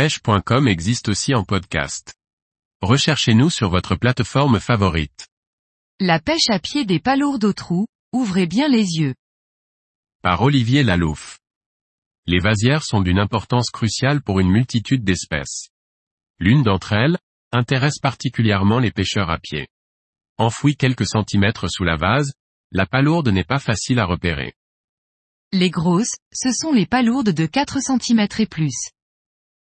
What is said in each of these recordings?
pêche.com existe aussi en podcast. Recherchez-nous sur votre plateforme favorite. La pêche à pied des palourdes au trou, ouvrez bien les yeux. Par Olivier Lalouf. Les vasières sont d'une importance cruciale pour une multitude d'espèces. L'une d'entre elles, intéresse particulièrement les pêcheurs à pied. Enfouie quelques centimètres sous la vase, la palourde n'est pas facile à repérer. Les grosses, ce sont les palourdes de 4 cm et plus.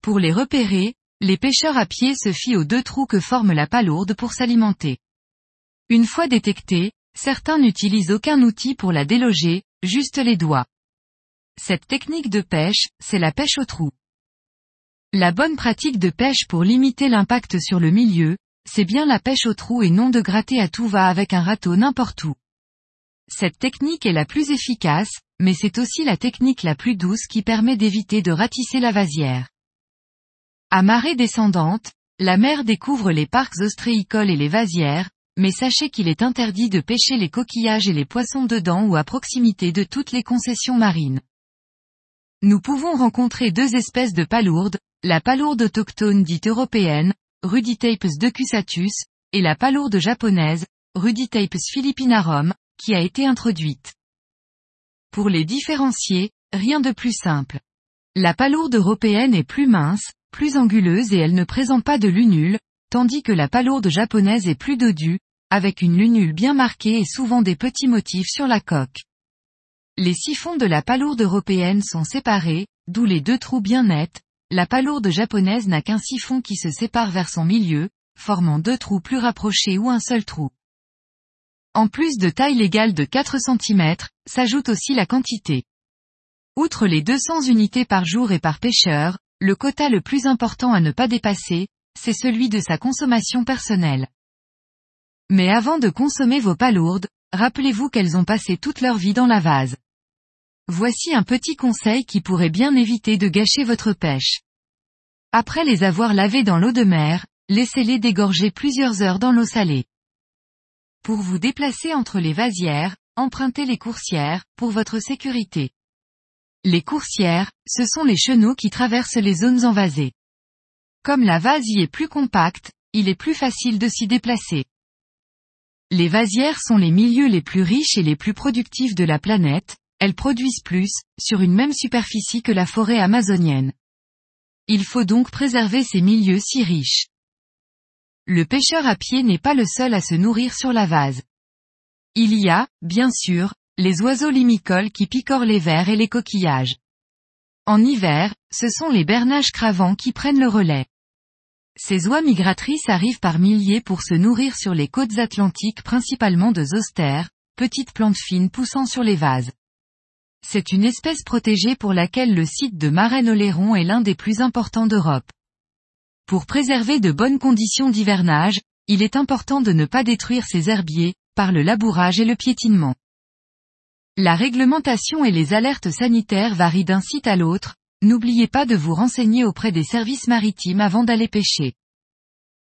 Pour les repérer, les pêcheurs à pied se fient aux deux trous que forme la palourde pour s'alimenter. Une fois détectée, certains n'utilisent aucun outil pour la déloger, juste les doigts. Cette technique de pêche, c'est la pêche au trou. La bonne pratique de pêche pour limiter l'impact sur le milieu, c'est bien la pêche au trou et non de gratter à tout va avec un râteau n'importe où. Cette technique est la plus efficace, mais c'est aussi la technique la plus douce qui permet d'éviter de ratisser la vasière. À marée descendante, la mer découvre les parcs ostréicoles et les vasières, mais sachez qu'il est interdit de pêcher les coquillages et les poissons dedans ou à proximité de toutes les concessions marines. Nous pouvons rencontrer deux espèces de palourdes, la palourde autochtone dite européenne, Ruditapes decussatus, et la palourde japonaise, Ruditapes philippinarum, qui a été introduite. Pour les différencier, rien de plus simple. La palourde européenne est plus mince, plus anguleuse et elle ne présente pas de lunule, tandis que la palourde japonaise est plus dodue, avec une lunule bien marquée et souvent des petits motifs sur la coque. Les siphons de la palourde européenne sont séparés, d'où les deux trous bien nets, la palourde japonaise n'a qu'un siphon qui se sépare vers son milieu, formant deux trous plus rapprochés ou un seul trou. En plus de taille légale de 4 cm, s'ajoute aussi la quantité. Outre les 200 unités par jour et par pêcheur, le quota le plus important à ne pas dépasser, c'est celui de sa consommation personnelle. Mais avant de consommer vos palourdes, rappelez-vous qu'elles ont passé toute leur vie dans la vase. Voici un petit conseil qui pourrait bien éviter de gâcher votre pêche. Après les avoir lavées dans l'eau de mer, laissez-les dégorger plusieurs heures dans l'eau salée. Pour vous déplacer entre les vasières, empruntez les coursières, pour votre sécurité. Les coursières, ce sont les chenaux qui traversent les zones envasées. Comme la vase y est plus compacte, il est plus facile de s'y déplacer. Les vasières sont les milieux les plus riches et les plus productifs de la planète, elles produisent plus, sur une même superficie que la forêt amazonienne. Il faut donc préserver ces milieux si riches. Le pêcheur à pied n'est pas le seul à se nourrir sur la vase. Il y a, bien sûr, les oiseaux limicoles qui picorent les vers et les coquillages. En hiver, ce sont les bernages cravants qui prennent le relais. Ces oies migratrices arrivent par milliers pour se nourrir sur les côtes atlantiques principalement de zoster, petites plantes fines poussant sur les vases. C'est une espèce protégée pour laquelle le site de Marennes-Oléron est l'un des plus importants d'Europe. Pour préserver de bonnes conditions d'hivernage, il est important de ne pas détruire ces herbiers, par le labourage et le piétinement. La réglementation et les alertes sanitaires varient d'un site à l'autre, n'oubliez pas de vous renseigner auprès des services maritimes avant d'aller pêcher.